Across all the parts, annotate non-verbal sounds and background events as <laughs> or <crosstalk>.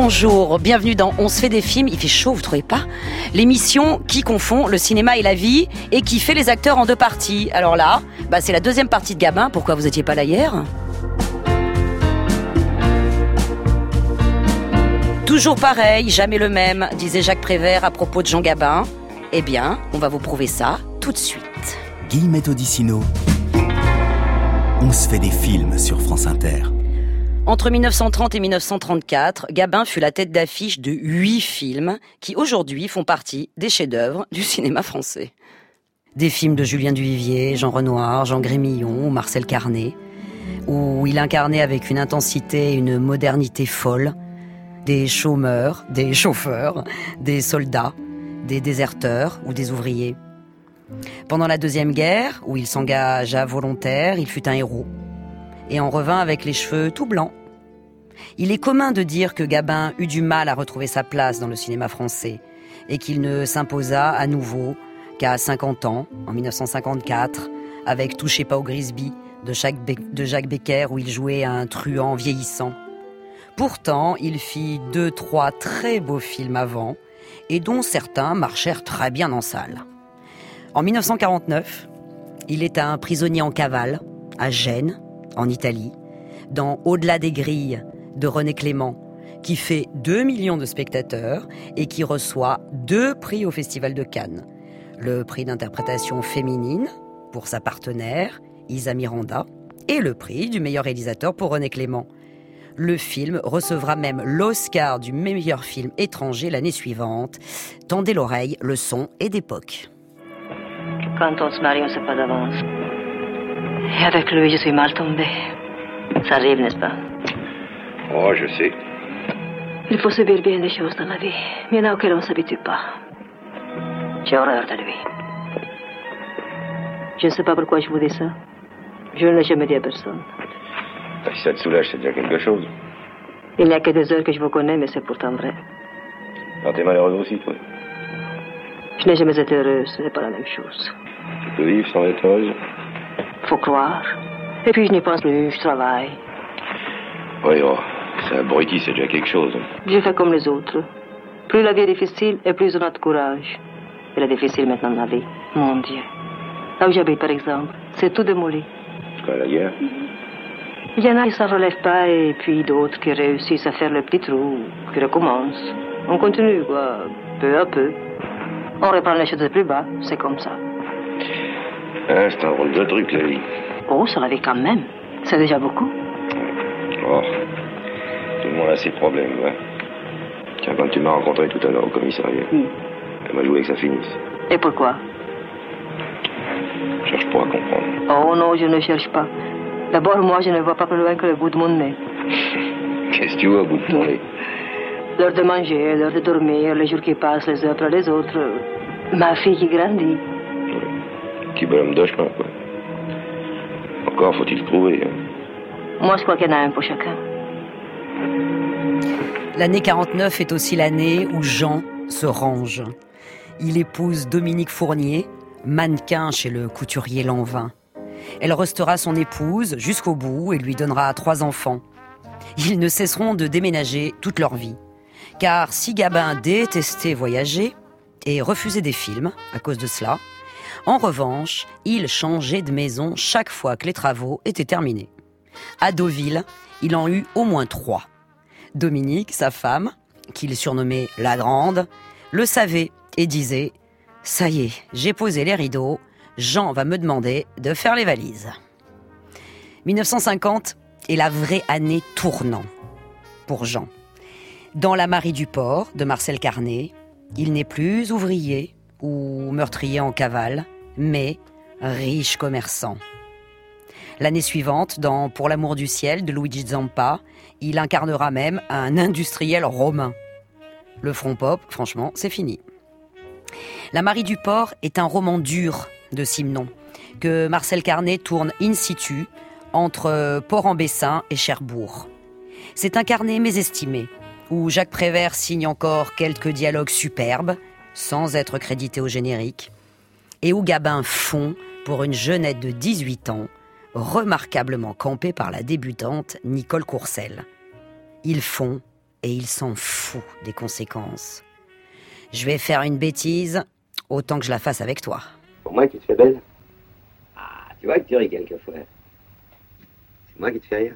bonjour, bienvenue dans On se fait des films, il fait chaud, vous trouvez pas? L'émission qui confond le cinéma et la vie et qui fait les acteurs en deux parties. Alors là, bah c'est la deuxième partie de Gabin, pourquoi vous étiez pas là hier? Toujours pareil, jamais le même, disait Jacques Prévert à propos de Jean Gabin. Eh bien, on va vous prouver ça tout de suite. Guillemette Odissino. On se fait des films sur France Inter. Entre 1930 et 1934, Gabin fut la tête d'affiche de huit films qui aujourd'hui font partie des chefs-d'œuvre du cinéma français. Des films de Julien Duvivier, Jean Renoir, Jean Grémillon ou Marcel Carnet, où il incarnait avec une intensité et une modernité folle des chômeurs, des chauffeurs, des soldats, des déserteurs ou des ouvriers. Pendant la Deuxième Guerre, où il s'engagea volontaire, il fut un héros et en revint avec les cheveux tout blancs. Il est commun de dire que Gabin eut du mal à retrouver sa place dans le cinéma français et qu'il ne s'imposa à nouveau qu'à 50 ans, en 1954, avec Touchez pas au Grisby de Jacques Becker où il jouait un truand vieillissant. Pourtant, il fit deux, trois très beaux films avant et dont certains marchèrent très bien en salle. En 1949, il est un prisonnier en cavale à Gênes, en Italie, dans Au-delà des grilles de René Clément, qui fait 2 millions de spectateurs et qui reçoit deux prix au Festival de Cannes. Le prix d'interprétation féminine pour sa partenaire, Isa Miranda, et le prix du meilleur réalisateur pour René Clément. Le film recevra même l'Oscar du meilleur film étranger l'année suivante. Tendez l'oreille, le son est d'époque. Quand on se marie, on sait pas d'avance? Et avec lui, je suis mal tombée. Ça arrive, n'est-ce pas? Oh, je sais. Il faut subir bien des choses dans la vie. Mais il y en a auxquelles on ne s'habitue pas. J'ai horreur de lui. Je ne sais pas pourquoi je vous dis ça. Je ne l'ai jamais dit à personne. Bah, si ça te soulage, c'est déjà quelque chose. Il n'y a que des heures que je vous connais, mais c'est pourtant vrai. Alors t'es malheureuse aussi, toi. Je n'ai jamais été heureuse, ce n'est pas la même chose. Tu peux vivre sans être heureuse Faut croire. Et puis je n'y pense plus, je travaille. Oui, oh, abruti, c'est déjà quelque chose. Je fais comme les autres. Plus la vie est difficile, et plus on a de courage. Elle est difficile maintenant, la vie. Mon Dieu. Là où j'habite, par exemple, c'est tout démoli. Quoi, la guerre? Il y en a qui ne s'en relèvent pas, et puis d'autres qui réussissent à faire le petit trou, qui recommencent. On continue, quoi, peu à peu. On reprend les choses de plus bas, c'est comme ça. Hein, c'est un rôle de truc, la vie. Oh, ça la vie quand même. C'est déjà beaucoup. Oh, monde a ses problèmes, ouais. Tiens, quand tu m'as rencontré tout à l'heure au commissariat, elle m'a joué que ça finisse. Et pourquoi? Je cherche pas à comprendre. Oh non, je ne cherche pas. D'abord, moi, je ne vois pas plus loin que le bout de mon nez. <laughs> Qu'est-ce que tu vois au bout de ton nez? L'heure de manger, l'heure de dormir, les jours qui passent les uns après les autres. Ma fille qui grandit. Petit bonhomme de chemin, quoi. Encore faut-il trouver. Hein. Moi, je crois qu'il y en a un pour chacun. L'année 49 est aussi l'année où Jean se range. Il épouse Dominique Fournier, mannequin chez le couturier Lanvin. Elle restera son épouse jusqu'au bout et lui donnera trois enfants. Ils ne cesseront de déménager toute leur vie. Car si Gabin détestait voyager et refusait des films à cause de cela, en revanche, il changeait de maison chaque fois que les travaux étaient terminés. À Deauville, il en eut au moins trois. Dominique, sa femme, qu'il surnommait la Grande, le savait et disait Ça y est, j'ai posé les rideaux, Jean va me demander de faire les valises. 1950 est la vraie année tournant pour Jean. Dans La Marie du Port de Marcel Carnet, il n'est plus ouvrier ou meurtrier en cavale, mais riche commerçant. L'année suivante, dans Pour l'amour du ciel de Luigi Zampa, il incarnera même un industriel romain. Le front pop, franchement, c'est fini. La Marie du Port est un roman dur de Simon, que Marcel Carnet tourne in situ entre Port-en-Bessin et Cherbourg. C'est un carnet mésestimé, où Jacques Prévert signe encore quelques dialogues superbes, sans être crédité au générique, et où Gabin fond pour une jeunette de 18 ans, remarquablement campée par la débutante Nicole Courcelles. Ils font et il s'en fout des conséquences. Je vais faire une bêtise, autant que je la fasse avec toi. Pour moi, tu te fais belle Ah, tu vois que tu ris quelquefois. C'est moi qui te fais rire.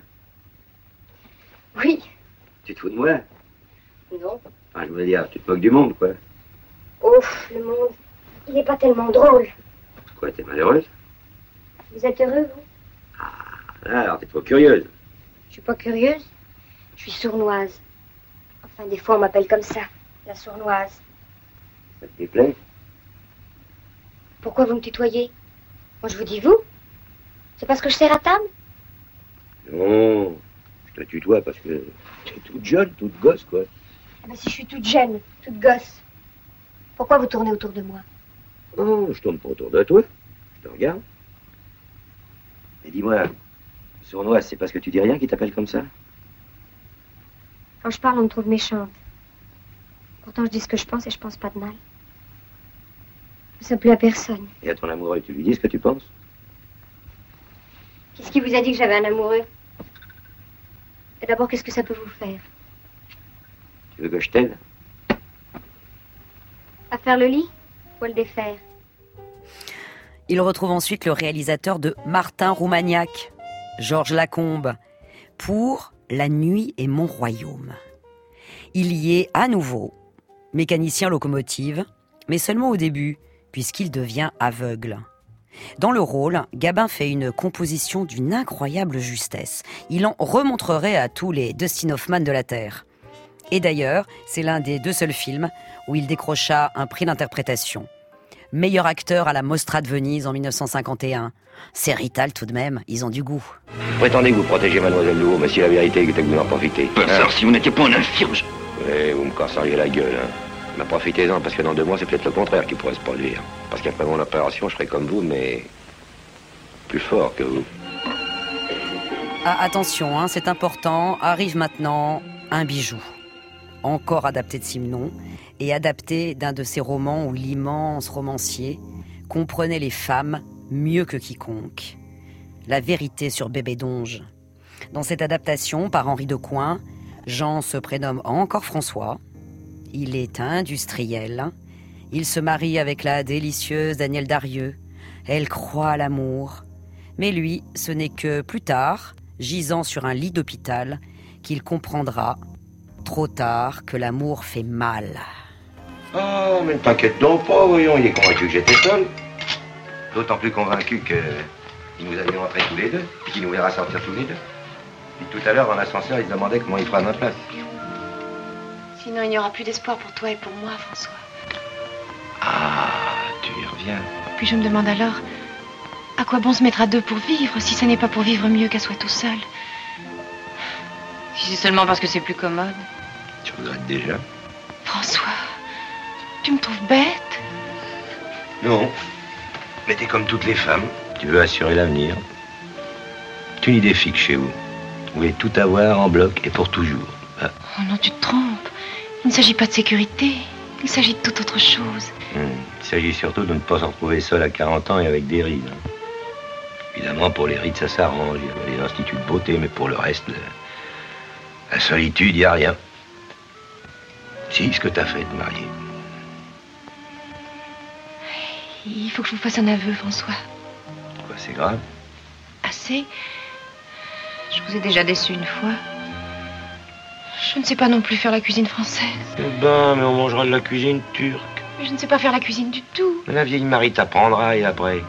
Oui. Tu te fous de moi? Non. Enfin, je veux dire, tu te moques du monde, quoi. Ouf, le monde, il n'est pas tellement drôle. Quoi, t'es malheureuse? Vous êtes heureux, vous? Ah, alors t'es trop curieuse. Je suis pas curieuse. Je suis sournoise. Enfin, des fois, on m'appelle comme ça, la sournoise. Ça te déplaît? Pourquoi vous me tutoyez? Moi, je vous dis vous. C'est parce que je sers à table? Non, je te tutoie parce que t'es toute jeune, toute gosse, quoi. Eh ben, si je suis toute jeune, toute gosse, pourquoi vous tournez autour de moi? Non, je tourne pas autour de toi. Je te regarde. Mais dis-moi, sournoise, c'est parce que tu dis rien qui t'appelle comme ça Quand je parle, on me trouve méchante. Pourtant, je dis ce que je pense et je pense pas de mal. Sais plus à personne. Et à ton amoureux, tu lui dis ce que tu penses Qu'est-ce qui vous a dit que j'avais un amoureux Et d'abord, qu'est-ce que ça peut vous faire Tu veux que je t'aide À faire le lit ou à le défaire Il retrouve ensuite le réalisateur de Martin Roumagnac, Georges Lacombe, pour La nuit est mon royaume. Il y est à nouveau mécanicien locomotive, mais seulement au début, puisqu'il devient aveugle. Dans le rôle, Gabin fait une composition d'une incroyable justesse. Il en remontrerait à tous les Dustin Hoffman de la Terre. Et d'ailleurs, c'est l'un des deux seuls films où il décrocha un prix d'interprétation. Meilleur acteur à la Mostra de Venise en 1951. C'est Rital tout de même, ils ont du goût. Vous prétendez que vous protégez Mademoiselle Louveau, mais si la vérité est que vous en profitez. Hein si vous n'étiez pas un infirme, je- Oui, vous me casseriez la gueule. Hein. Mais profitez-en, parce que dans deux mois, c'est peut-être le contraire qui pourrait se produire. Parce qu'après mon opération, je serai comme vous, mais plus fort que vous. Ah, attention, hein, c'est important, arrive maintenant un bijou. Encore adapté de Simon et adapté d'un de ses romans où l'immense romancier comprenait les femmes mieux que quiconque. La vérité sur Bébé Donge. Dans cette adaptation par Henri de Coin, Jean se prénomme encore François. Il est industriel. Il se marie avec la délicieuse Danielle Darieux. Elle croit à l'amour. Mais lui, ce n'est que plus tard, gisant sur un lit d'hôpital, qu'il comprendra, trop tard, que l'amour fait mal. Oh, mais ne t'inquiète donc pas, voyons, il est convaincu que j'étais seul. D'autant plus convaincu que il nous a vu rentrer tous les deux, et qu'il nous verra sortir tous les deux. Puis tout à l'heure, dans l'ascenseur, il se demandait comment il fera à ma place. Sinon, il n'y aura plus d'espoir pour toi et pour moi, François. Ah, tu y reviens. Puis je me demande alors, à quoi bon se mettre à deux pour vivre si ce n'est pas pour vivre mieux qu'à soi tout seul? Si c'est seulement parce que c'est plus commode. Tu regrettes déjà François, tu me trouves bête? Non. Mais t'es comme toutes les femmes. Tu veux assurer l'avenir. C'est une idée fixe chez vous. Vous voulez tout avoir en bloc et pour toujours. Ah, Oh non, tu te trompes. Il ne s'agit pas de sécurité. Il s'agit de toute autre chose. hum. Il s'agit surtout de ne pas se retrouver seul à 40 ans et avec des rides. Évidemment, pour les rides, ça s'arrange. Il y a les instituts de beauté, mais pour le reste, le- la solitude, il n'y a rien. Si, ce que t'as fait, de marier. Il faut que je vous fasse un aveu, François. Quoi, c'est grave Assez Je vous ai déjà déçu une fois. Je ne sais pas non plus faire la cuisine française. Eh ben, mais on mangera de la cuisine turque. Mais je ne sais pas faire la cuisine du tout. La vieille Marie t'apprendra et après.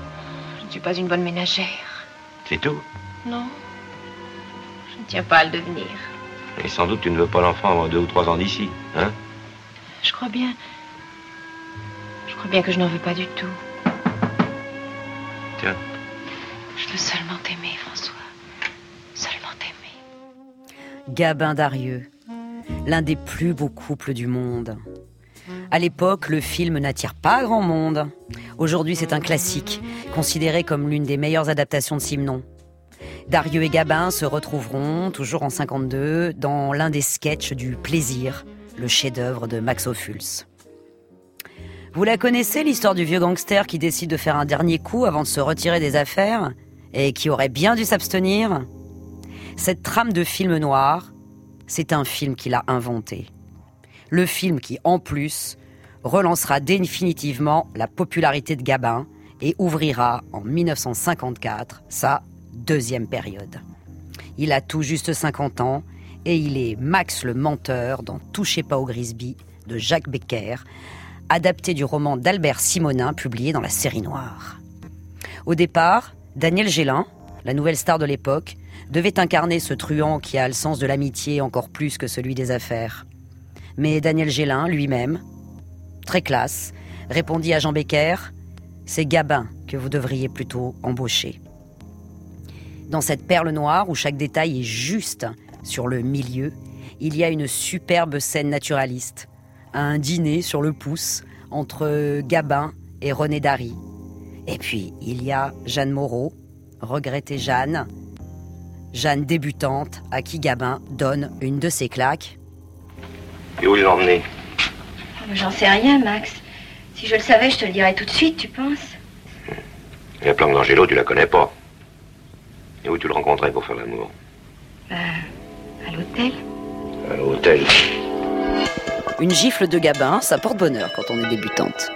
Je ne suis pas une bonne ménagère. C'est tout. Non. Je ne tiens pas à le devenir. Et sans doute tu ne veux pas l'enfant avant deux ou trois ans d'ici, hein? Je crois bien. Je crois bien que je n'en veux pas du tout. Tiens. Je veux seulement t'aimer, François. Seulement t'aimer. Gabin Darieux, l'un des plus beaux couples du monde. À l'époque, le film n'attire pas grand monde. Aujourd'hui, c'est un classique, considéré comme l'une des meilleures adaptations de Simon. Darieux et Gabin se retrouveront, toujours en 52, dans l'un des sketchs du Plaisir, le chef-d'œuvre de Max Ophuls. Vous la connaissez, l'histoire du vieux gangster qui décide de faire un dernier coup avant de se retirer des affaires et qui aurait bien dû s'abstenir? Cette trame de film noir, c'est un film qu'il a inventé. Le film qui, en plus, relancera définitivement la popularité de Gabin et ouvrira en 1954 sa deuxième période. Il a tout juste 50 ans et il est Max le menteur dans Touchez pas au Grisby de Jacques Becker, adapté du roman d'Albert Simonin publié dans la série noire. Au départ, Daniel Gélin, la nouvelle star de l'époque, devait incarner ce truand qui a le sens de l'amitié encore plus que celui des affaires. Mais Daniel Gélin, lui-même, très classe, répondit à Jean Becker C'est Gabin que vous devriez plutôt embaucher. Dans cette perle noire où chaque détail est juste sur le milieu, il y a une superbe scène naturaliste, un dîner sur le pouce entre Gabin et René Dary. Et puis il y a Jeanne Moreau, regrettée Jeanne, Jeanne débutante à qui Gabin donne une de ses claques. Et où l'emmener J'en sais rien, Max. Si je le savais, je te le dirais tout de suite, tu penses? La planque d'Angelo, tu la connais pas. Et où tu le rencontrais pour faire l'amour? Bah, à l'hôtel. À l'hôtel. Une gifle de Gabin, ça porte bonheur quand on est débutante.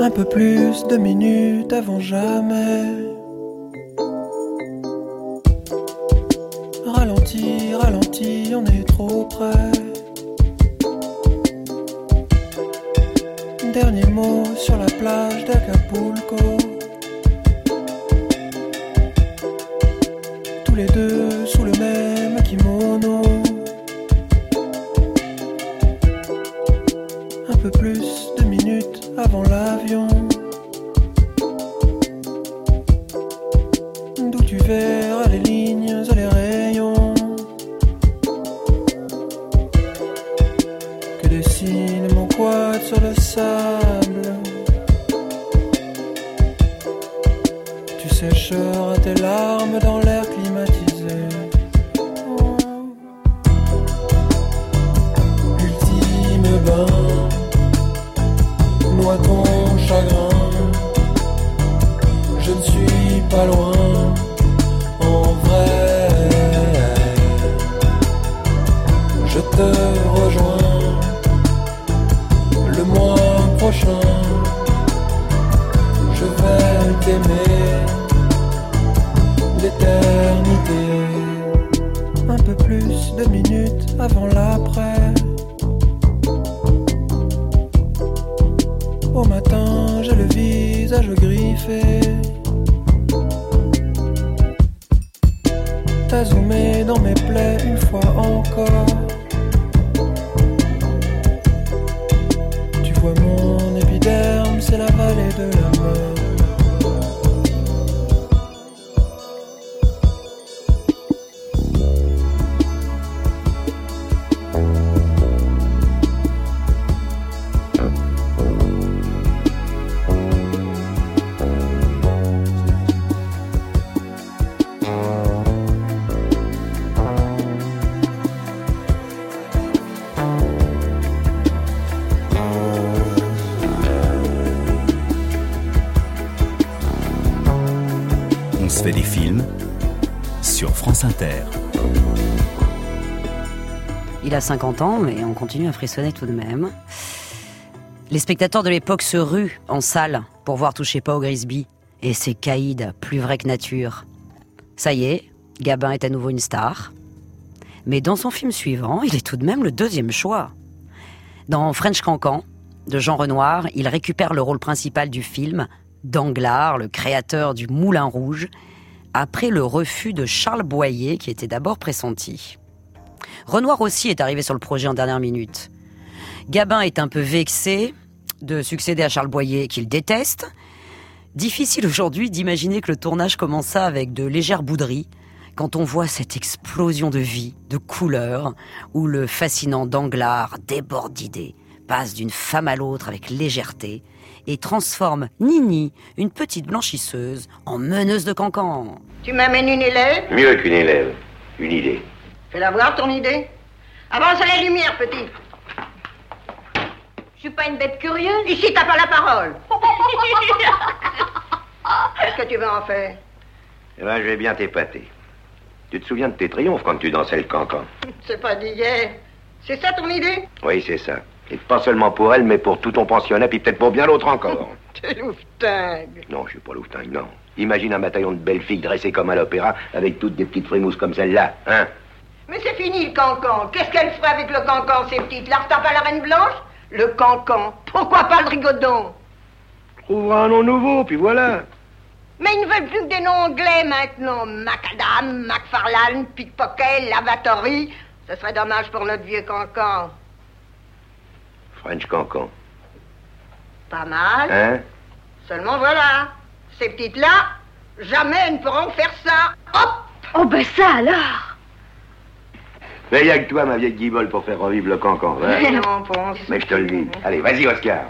Un peu plus de minutes avant jamais. Ralenti, ralenti, on est trop près. Dernier mot sur la plage d'Acapulco. Tous les deux sur le sable. Tu sécheras tes larmes dans l'air 50 ans, mais on continue à frissonner tout de même. Les spectateurs de l'époque se ruent en salle pour voir Toucher pas au Grisby. Et c'est Caïd, plus vrai que nature. Ça y est, Gabin est à nouveau une star. Mais dans son film suivant, il est tout de même le deuxième choix. Dans French Cancan, de Jean Renoir, il récupère le rôle principal du film, Danglars, le créateur du Moulin Rouge, après le refus de Charles Boyer, qui était d'abord pressenti. Renoir aussi est arrivé sur le projet en dernière minute. Gabin est un peu vexé de succéder à Charles Boyer, qu'il déteste. Difficile aujourd'hui d'imaginer que le tournage commença avec de légères bouderies, quand on voit cette explosion de vie, de couleurs, où le fascinant Danglars déborde d'idées, passe d'une femme à l'autre avec légèreté, et transforme Nini, une petite blanchisseuse, en meneuse de cancan. Tu m'amènes une élève? Mieux qu'une élève, une idée. Fais-la voir ton idée. Avance à la lumière, petit. Je suis pas une bête curieuse. Ici, t'as pas la parole. <laughs> Qu'est-ce que tu veux en faire? Eh ben, je vais bien t'épater. Tu te souviens de tes triomphes quand tu dansais le cancan? <laughs> C'est pas d'hier. C'est ça ton idée? Oui, c'est ça. Et pas seulement pour elle, mais pour tout ton pensionnat, puis peut-être pour bien l'autre encore. <laughs> T'es louvetingue. non, je suis pas louvetingue, non. Imagine un bataillon de belles filles dressées comme à l'opéra, avec toutes des petites frémousses comme celle-là, hein? Mais c'est fini le cancan. Qu'est-ce qu'elle ferait avec le cancan, ces petites? Là T'as pas la reine blanche? Le cancan. Pourquoi pas le rigodon? Trouvera un nom nouveau, puis voilà. Mais ils ne veulent plus que des noms anglais maintenant. Macadam, McFarlane, Pickpocket, Lavatory. Ce serait dommage pour notre vieux cancan. French cancan. Pas mal. Hein? Seulement voilà. Ces petites-là, jamais elles ne pourront faire ça. Hop Oh, ben ça alors Mais y a que toi, ma vieille guibole, pour faire revivre le cancan. hein Non, Ponce. Mais je te le dis. Allez, vas-y, Oscar.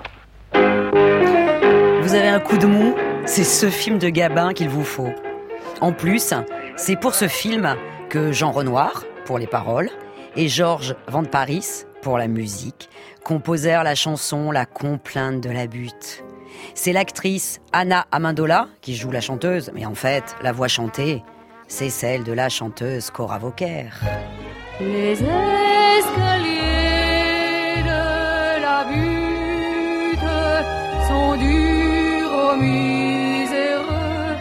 Vous avez un coup de mou? C'est ce film de Gabin qu'il vous faut. En plus, c'est pour ce film que Jean Renoir, pour les paroles, et Georges Van Paris, pour la musique, composèrent la chanson La complainte de la butte. C'est l'actrice Anna Amendola qui joue la chanteuse, mais en fait, la voix chantée, c'est celle de la chanteuse Cora Vauquer. Les escaliers de la butte sont durs aux miséreux.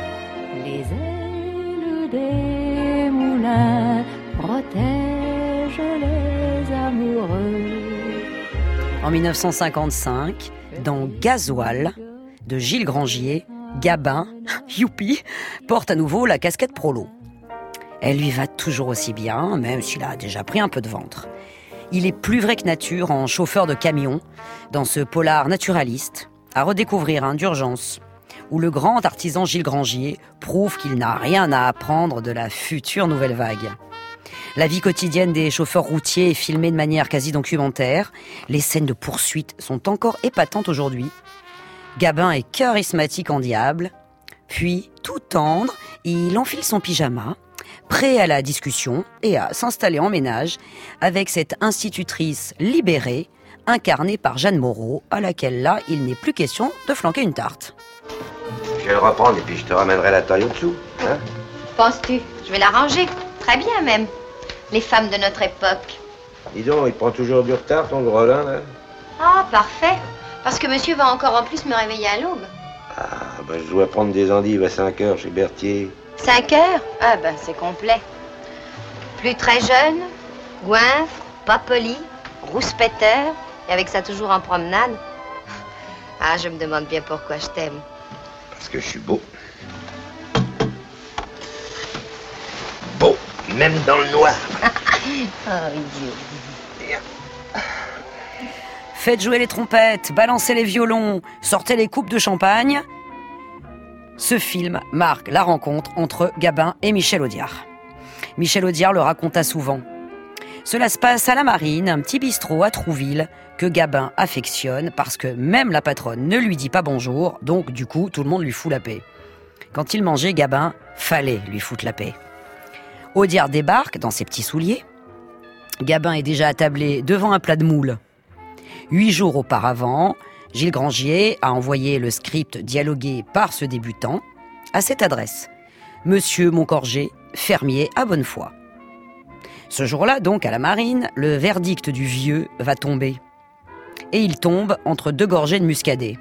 Les ailes des moulins protègent les amoureux. En 1955, dans Gasoil de Gilles Grangier, Gabin, <laughs> youpi, porte à nouveau la casquette prolo. Elle lui va toujours aussi bien, même s'il a déjà pris un peu de ventre. Il est plus vrai que nature en chauffeur de camion, dans ce polar naturaliste, à redécouvrir d'urgence, où le grand artisan Gilles Grangier prouve qu'il n'a rien à apprendre de la future nouvelle vague. La vie quotidienne des chauffeurs routiers est filmée de manière quasi documentaire. Les scènes de poursuite sont encore épatantes aujourd'hui. Gabin est charismatique en diable. Puis, tout tendre, il enfile son pyjama, prêt à la discussion et à s'installer en ménage avec cette institutrice libérée, incarnée par Jeanne Moreau, à laquelle là, il n'est plus question de flanquer une tarte. Je vais le reprendre et puis je te ramènerai la taille au-dessous. Hein Penses-tu? Je vais l'arranger. Très bien même. Les femmes de notre époque. Dis donc, il prend toujours du retard, ton gros là, là Ah, parfait. Parce que monsieur va encore en plus me réveiller à l'aube. Ah, ben je dois prendre des endives à 5 heures chez Berthier. 5 heures? Ah ben c'est complet. Plus très jeune, goinfre, pas poli, rouspéteur, et avec ça toujours en promenade. Ah, je me demande bien pourquoi je t'aime. Parce que je suis beau. Beau, même dans le noir. <laughs> Oh, idiot. Faites jouer les trompettes, balancez les violons, sortez les coupes de champagne. Ce film marque la rencontre entre Gabin et Michel Audiard. Michel Audiard le raconta souvent. Cela se passe à la Marine, un petit bistrot à Trouville que Gabin affectionne parce que même la patronne ne lui dit pas bonjour, donc du coup tout le monde lui fout la paix. Quand il mangeait, Gabin fallait lui foutre la paix. Audiard débarque dans ses petits souliers. Gabin est déjà attablé devant un plat de moules. Huit jours auparavant, Gilles Grangier a envoyé le script dialogué par ce débutant à cette adresse. Monsieur Moncorgé, fermier à bonne foi. Ce jour-là, donc, à la marine, le verdict du vieux va tomber. Et il tombe entre deux gorgées de muscadet.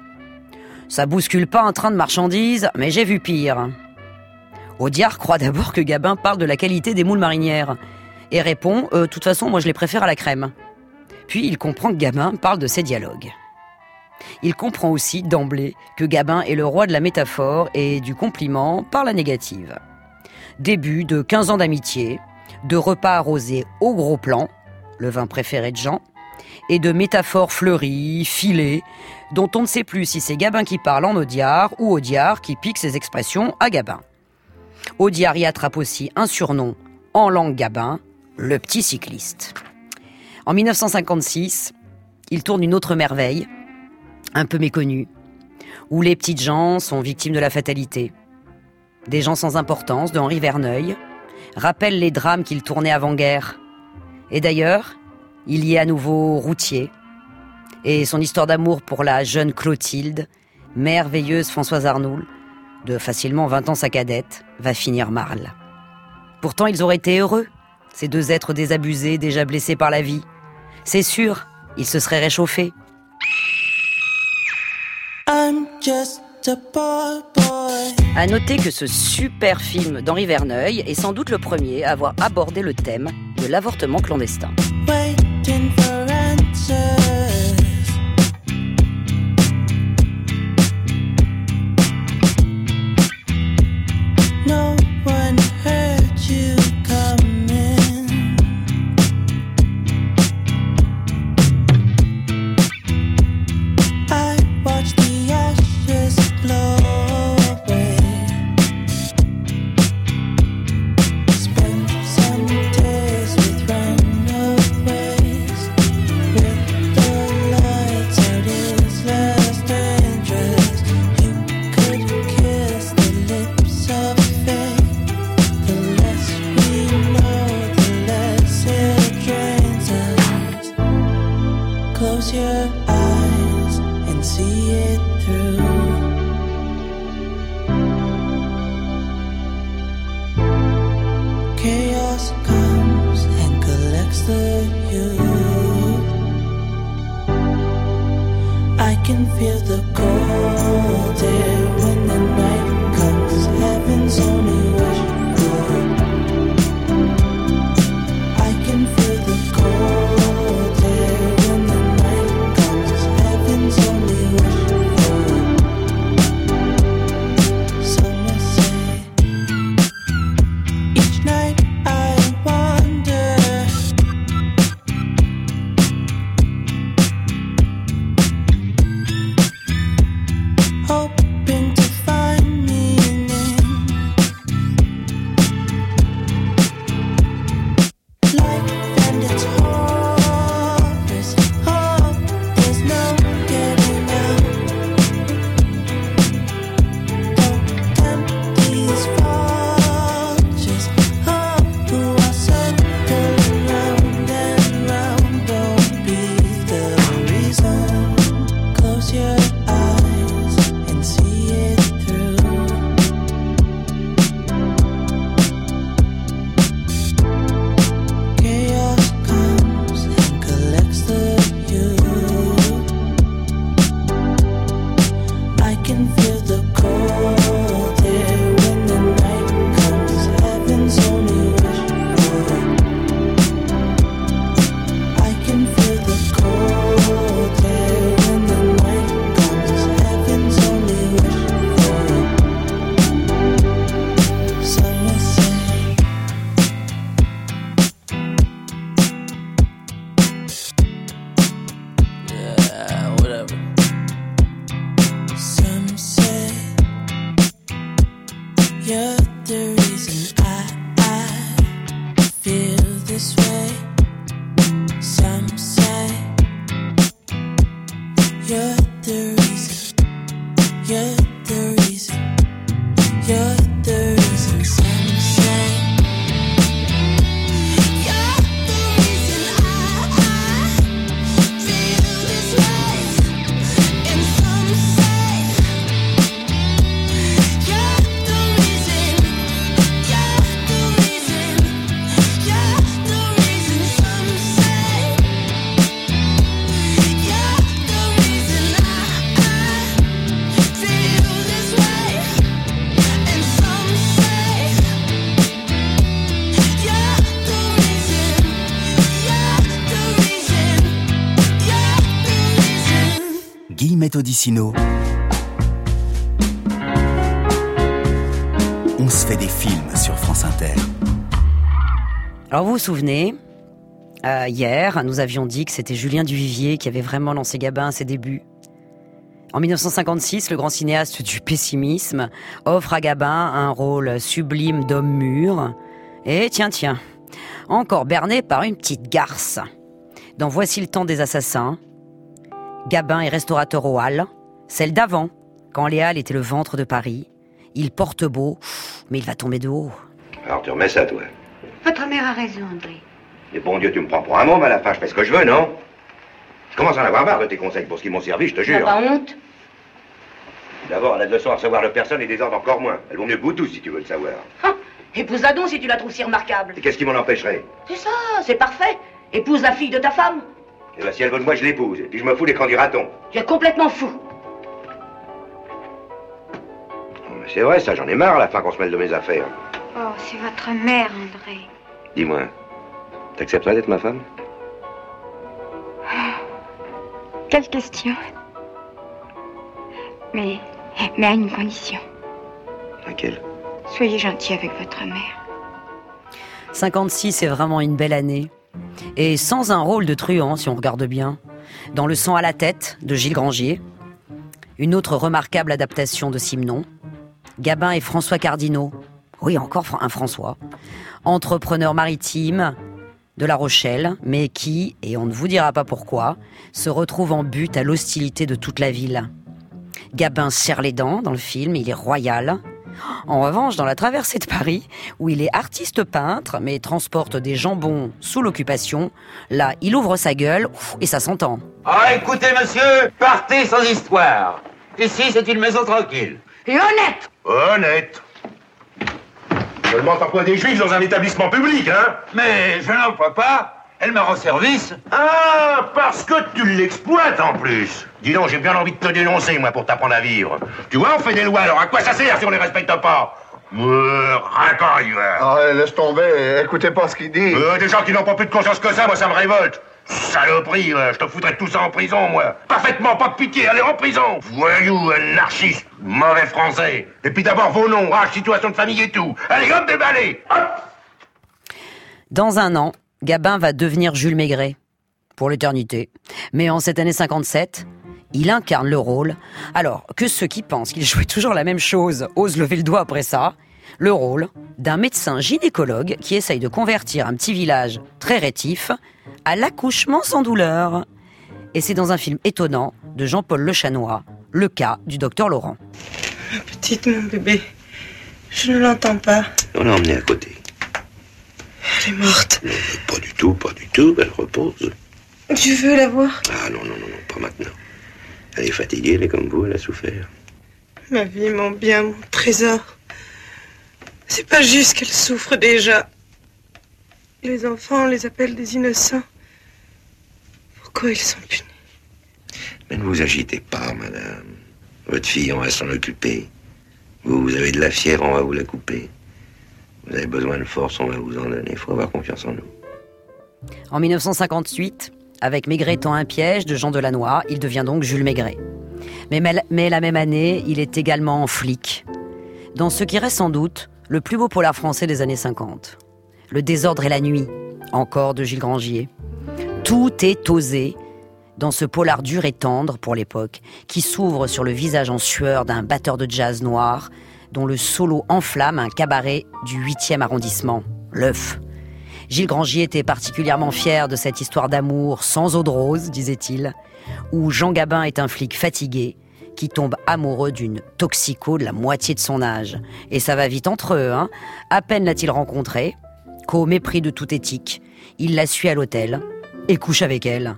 Ça bouscule pas un train de marchandises, mais j'ai vu pire. Audiard croit d'abord que Gabin parle de la qualité des moules marinières et répond De toute façon, moi je les préfère à la crème. Puis il comprend que Gabin parle de ses dialogues. Il comprend aussi d'emblée que Gabin est le roi de la métaphore et du compliment par la négative. Début de 15 ans d'amitié, de repas arrosés au gros plan, le vin préféré de Jean, et de métaphores fleuries, filées, dont on ne sait plus si c'est Gabin qui parle en Audiard ou Audiard qui pique ses expressions à Gabin. Audiard y attrape aussi un surnom en langue Gabin, le petit cycliste. En 1956, il tourne une autre merveille, un peu méconnue, où les petites gens sont victimes de la fatalité. Des gens sans importance de Henri Verneuil rappellent les drames qu'il tournait avant-guerre. Et d'ailleurs, Il y est à nouveau routier. Et son histoire d'amour pour la jeune Clotilde, merveilleuse Françoise Arnoul, de facilement 20 ans sa cadette, va finir mal. Pourtant, ils auraient été heureux, ces deux êtres désabusés, déjà blessés par la vie. C'est sûr, ils se seraient réchauffés. I'm just a poor boy. À noter que ce super film d'Henri Verneuil est sans doute le premier à avoir abordé le thème de l'avortement clandestin. No feel the On se fait des films sur France Inter. Alors vous vous souvenez, euh, hier, nous avions dit que c'était Julien Duvivier qui avait vraiment lancé Gabin à ses débuts. En 1956, le grand cinéaste du pessimisme offre à Gabin un rôle sublime d'homme mûr. Et tiens, tiens, encore berné par une petite garce. Dans Voici le temps des assassins, Gabin est restaurateur aux Halles, celle d'avant, quand les Halles étaient le ventre de Paris. Il porte beau, mais il va tomber de haut. Alors tu remets ça, toi. Votre mère a raison, André. Mais bon Dieu, tu me prends pour un môme à la fin, je fais ce que je veux, non? Je commence à en avoir marre de tes conseils pour ce qui m'ont servi, je te Tu n'as jure. pas honte D'abord, elle a de leçons à recevoir de personne et des ordres encore moins. Elle vaut mieux que vous tous, si tu veux le savoir. Ah, Épouse-la donc si tu la trouves si remarquable. Et qu'est-ce qui m'en empêcherait? C'est ça, c'est parfait. Épouse la fille de ta femme. Eh ben, si elle veut de moi, je l'épouse. Et puis je me fous l'écran du raton. Tu es complètement fou. Mais C'est vrai, ça, j'en ai marre à la fin qu'on se mêle de mes affaires. Oh, c'est votre mère, André. Dis-moi, t'accepterais d'être ma femme? Quelle question Mais, mais à une condition. Laquelle? Soyez gentil avec votre mère. 56 est vraiment une belle année. Et sans un rôle de truand, si on regarde bien. Dans Le sang à la tête de Gilles Grangier. Une autre remarquable adaptation de Simon. Gabin et François Cardinaux. Oui, encore un François. Entrepreneur maritime de La Rochelle, mais qui, et on ne vous dira pas pourquoi, se retrouve en but à l'hostilité de toute la ville. Gabin serre les dents dans le film, il est royal. En revanche, dans la traversée de Paris, où il est artiste peintre, mais transporte des jambons sous l'occupation, là, il ouvre sa gueule et ça s'entend. Ah, écoutez, monsieur, partez sans histoire. Ici, c'est une maison tranquille. Et honnête Honnête. Seulement t'emploies des juifs dans un établissement public, hein? Mais je n'emploie pas. Elle me rend service. Ah, parce que tu l'exploites en plus. Dis donc, j'ai bien envie de te dénoncer, moi, pour t'apprendre à vivre. Tu vois, on fait des lois, alors à quoi ça sert si on les respecte pas? Euh, racaille. Ah, laisse tomber, écoutez pas ce qu'il dit. Euh, des gens qui n'ont pas plus de conscience que ça, moi, ça me révolte. Saloperie, je te foutrais tout ça en prison, moi. Parfaitement, pas de pitié, allez en prison. Voyou, anarchiste, mauvais français. Et puis d'abord vos noms, âge, situation de famille et tout. Allez, hop, déballez Hop Dans un an, Gabin va devenir Jules Maigret. Pour l'éternité. Mais en cette année 57, il incarne le rôle. Alors que ceux qui pensent qu'il jouait toujours la même chose osent lever le doigt après ça. Le rôle d'un médecin gynécologue qui essaye de convertir un petit village très rétif à l'accouchement sans douleur. Et c'est dans un film étonnant de Jean-Paul Lechanois, le cas du docteur Laurent. Petite, mon bébé. Je ne l'entends pas. On l'a emmenée à côté. Elle est morte. Non, pas du tout, pas du tout, elle repose. Tu veux la voir? Ah non, non, non, non, pas maintenant. Elle est fatiguée, elle est comme vous, elle a souffert. Ma vie, mon bien, mon trésor. C'est pas juste qu'elle souffre déjà. Les enfants, on les appelle des innocents. Pourquoi ils sont punis? Mais ne vous agitez pas, madame. Votre fille, on va s'en occuper. Vous, vous avez de la fièvre, on va vous la couper. Vous avez besoin de force, on va vous en donner. Il faut avoir confiance en nous. En 1958, avec Maigret étant un piège de Jean Delannoy, il devient donc Jules Maigret. Mais, mais- mais la même année, il est également en flic. Dans ce qui reste sans doute le plus beau polar français des années 50. Le désordre et la nuit, encore de Gilles Grangier. Tout est osé dans ce polar dur et tendre pour l'époque, qui s'ouvre sur le visage en sueur d'un batteur de jazz noir, dont le solo enflamme un cabaret du 8e arrondissement, l'œuf. Gilles Grangier était particulièrement fier de cette histoire d'amour sans eau de rose, disait-il, où Jean Gabin est un flic fatigué qui tombe amoureux d'une toxico de la moitié de son âge. Et ça va vite entre eux, hein. À peine l'a-t-il rencontrée, qu'au mépris de toute éthique, il la suit à l'hôtel et couche avec elle.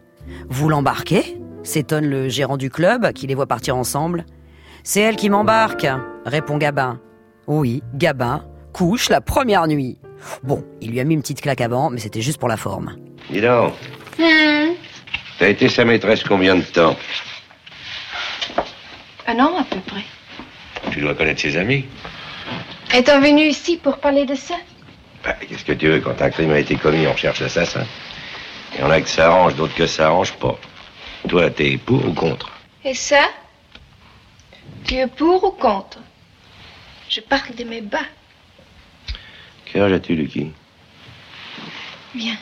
Vous l'embarquez s'étonne le gérant du club qui les voit partir ensemble. C'est elle qui m'embarque, répond Gabin. Oui, Gabin couche la première nuit. Bon, il lui a mis une petite claque avant, mais c'était juste pour la forme. Dis donc, t'as été sa maîtresse combien de temps? Un an à peu près. Tu dois connaître ses amis. Étant venu ici pour parler de ça? Bah, Qu'est-ce que tu veux, quand un crime a été commis, on cherche l'assassin. Il y en a que ça arrange, d'autres que ça arrange pas. Toi, t'es pour ou contre? Et ça? Tu es pour ou contre? Je parle de mes bas. Quel âge as-tu, Lucky? Viens.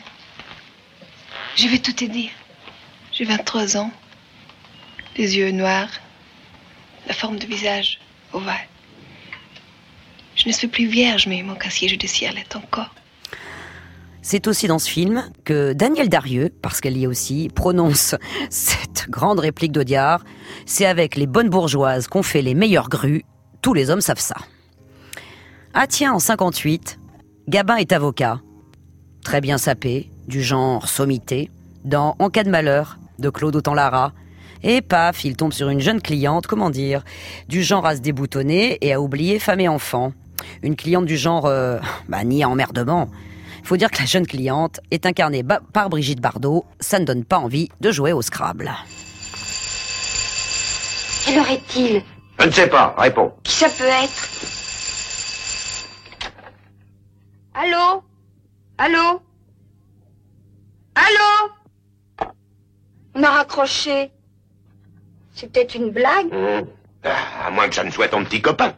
Je vais tout te dire. J'ai 23 ans. Les yeux noirs. La forme de visage ovale. Je ne suis plus vierge, mais mon casier judiciaire l'est encore. C'est aussi dans ce film que Daniel Darieux, parce qu'elle y est aussi, prononce <laughs> cette grande réplique d'Audiard. C'est avec les bonnes bourgeoises qu'on fait les meilleures grues. Tous les hommes savent ça. Ah tiens, en 58, Gabin est avocat. Très bien sapé, du genre sommité, dans En cas de malheur, de Claude Autant-Lara. Et paf, il tombe sur une jeune cliente, comment dire, du genre à se déboutonner et à oublier femme et enfant. Une cliente du genre, euh, <laughs> bah, ni à emmerdement. Faut dire que la jeune cliente est incarnée par Brigitte Bardot. Ça ne donne pas envie de jouer au Scrabble. Quelle heure est-il Je ne sais pas, réponds. Qui ça peut être Allô Allô Allô On a raccroché. C'est peut-être une blague Hum. Ah, à moins que ça ne soit ton petit copain.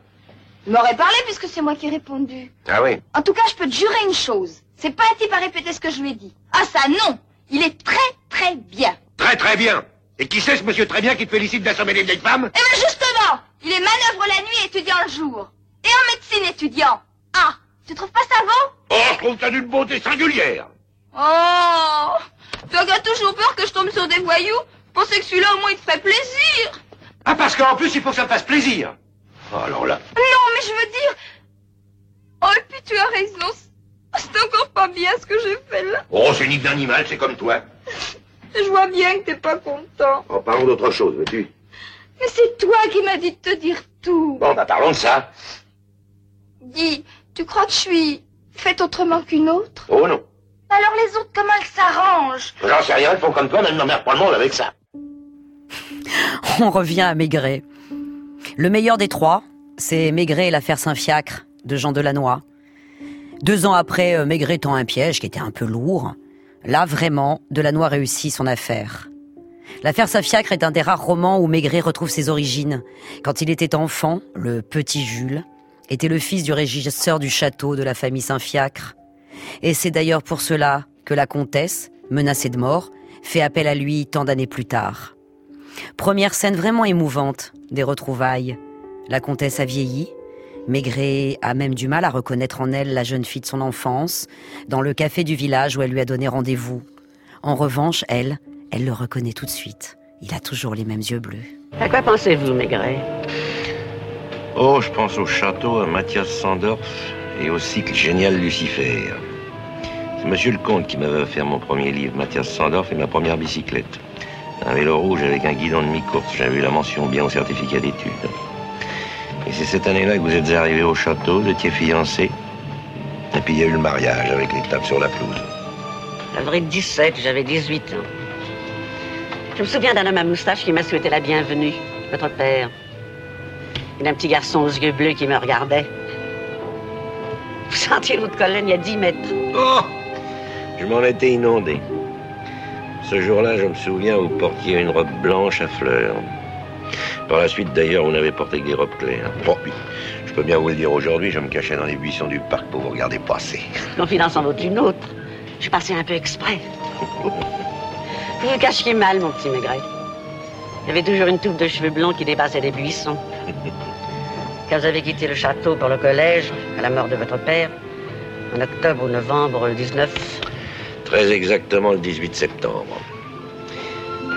Il m'aurait parlé puisque c'est moi qui ai répondu. Ah oui En tout cas, je peux te jurer une chose. C'est pas un type à répéter ce que je lui ai dit. Ah ça, non Il est très très bien. Très très bien. Et qui c'est ce monsieur très bien qui te félicite d'assommer les vieilles femmes Eh ben justement Il est manœuvre la nuit et étudiant le jour. Et en médecine étudiant. Ah Tu trouves pas ça beau Oh, je trouve ça d'une beauté singulière. Oh qui as toujours peur que je tombe sur des voyous, pensais que celui-là au moins il te ferait plaisir. Ah, parce qu'en plus, il faut que ça me fasse plaisir. Oh, alors là. Non, mais je veux dire... Oh, et puis tu as raison. C'est encore pas bien ce que j'ai fait là. Oh, c'est ni d'animal, c'est comme toi. Je vois bien que t'es pas content. Oh, parlons d'autre chose, veux-tu? Mais c'est toi qui m'as dit de te dire tout. Bon, bah parlons de ça. Dis, tu crois que je suis faite autrement qu'une autre? Oh non. Alors les autres, comment elles s'arrangent? J'en sais rien, ils font comme toi, mais ne m'emmerde pas le monde avec ça. <laughs> On revient à Maigret. Le meilleur des trois, c'est Maigret et l'affaire Saint-Fiacre de Jean Delannoy. Deux ans après, euh, Maigret tend un piège qui était un peu lourd. Là, vraiment, Delannoy réussit son affaire. L'affaire Saint-Fiacre est un des rares romans où Maigret retrouve ses origines. Quand il était enfant, le petit Jules était le fils du régisseur du château de la famille Saint-Fiacre. Et c'est d'ailleurs pour cela que la comtesse, menacée de mort, fait appel à lui tant d'années plus tard. Première scène vraiment émouvante des retrouvailles. La comtesse a vieilli. Maigret a même du mal à reconnaître en elle la jeune fille de son enfance, dans le café du village où elle lui a donné rendez-vous. En revanche, elle, elle le reconnaît tout de suite. Il a toujours les mêmes yeux bleus. À quoi pensez-vous, Maigret? Oh, je pense au château, à Mathias Sandorf et au cycle génial Lucifer. C'est monsieur le comte qui m'avait offert mon premier livre, Mathias Sandorf, et ma première bicyclette. Un vélo rouge avec un guidon de mi-course. J'avais eu la mention bien au certificat d'études. Et c'est cette année-là que vous êtes arrivé au château, vous étiez fiancé. Et puis il y a eu le mariage avec les tables sur la pelouse. Avril 17, j'avais 18 ans. Je me souviens d'un homme à moustache qui m'a souhaité la bienvenue, votre père. Et d'un petit garçon aux yeux bleus qui me regardait. Vous sentiez l'autre colonne il y a 10 mètres. Oh Je m'en étais inondé. Ce jour-là, je me souviens, vous portiez une robe blanche à fleurs. Par la suite, d'ailleurs, vous n'avez porté que des robes claires. Bon, puis, je peux bien vous le dire aujourd'hui, je me cachais dans les buissons du parc pour vous regarder passer. <laughs> Confidence en vaut une autre. Je passais un peu exprès. <laughs> vous vous cachiez mal, mon petit Maigret. Il y avait toujours une touffe de cheveux blonds qui dépassait des buissons. <laughs> Quand vous avez quitté le château pour le collège, à la mort de votre père, en octobre ou novembre 19, Très exactement le 18 septembre.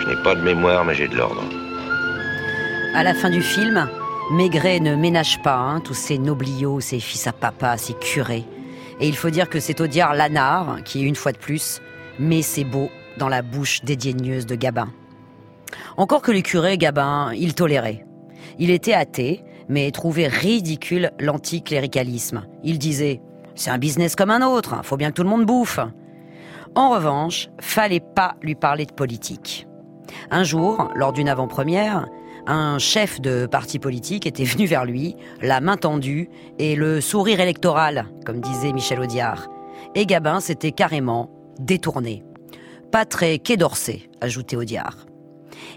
Je n'ai pas de mémoire, mais j'ai de l'ordre. À la fin du film, Maigret ne ménage pas hein, tous ses nobliaux, ses fils à papa, ses curés. Et il faut dire que c'est Audiard Lanard qui, une fois de plus, met ses beaux dans la bouche dédaigneuse de Gabin. Encore que le curé Gabin, il tolérait. Il était athée, mais trouvait ridicule l'anticléricalisme. Il disait C'est un business comme un autre, hein, faut bien que tout le monde bouffe. En revanche, fallait pas lui parler de politique. Un jour, lors d'une avant-première, un chef de parti politique était venu vers lui, la main tendue et le sourire électoral, comme disait Michel Audiard. Et Gabin s'était carrément détourné. Pas très quai ajoutait Audiard.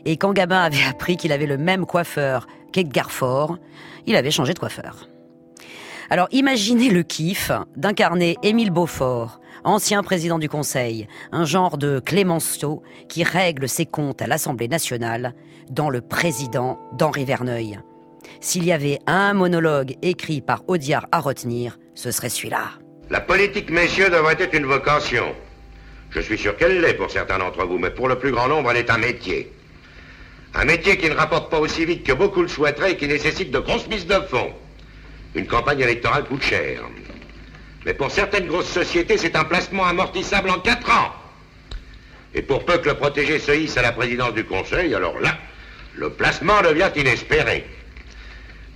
Et quand Gabin avait appris qu'il avait le même coiffeur qu'Edgar Faure, il avait changé de coiffeur. Alors imaginez le kiff d'incarner Émile Beaufort, ancien président du Conseil, un genre de Clémenceau qui règle ses comptes à l'Assemblée nationale dans le président d'Henri Verneuil. S'il y avait un monologue écrit par Audiard à retenir, ce serait celui-là. La politique, messieurs, devrait être une vocation. Je suis sûr qu'elle l'est pour certains d'entre vous, mais pour le plus grand nombre, elle est un métier. Un métier qui ne rapporte pas aussi vite que beaucoup le souhaiteraient et qui nécessite de grosses mises de fonds. Une campagne électorale coûte cher. Mais pour certaines grosses sociétés, c'est un placement amortissable en quatre ans. Et pour peu que le protégé se hisse à la présidence du Conseil, alors là, le placement devient inespéré.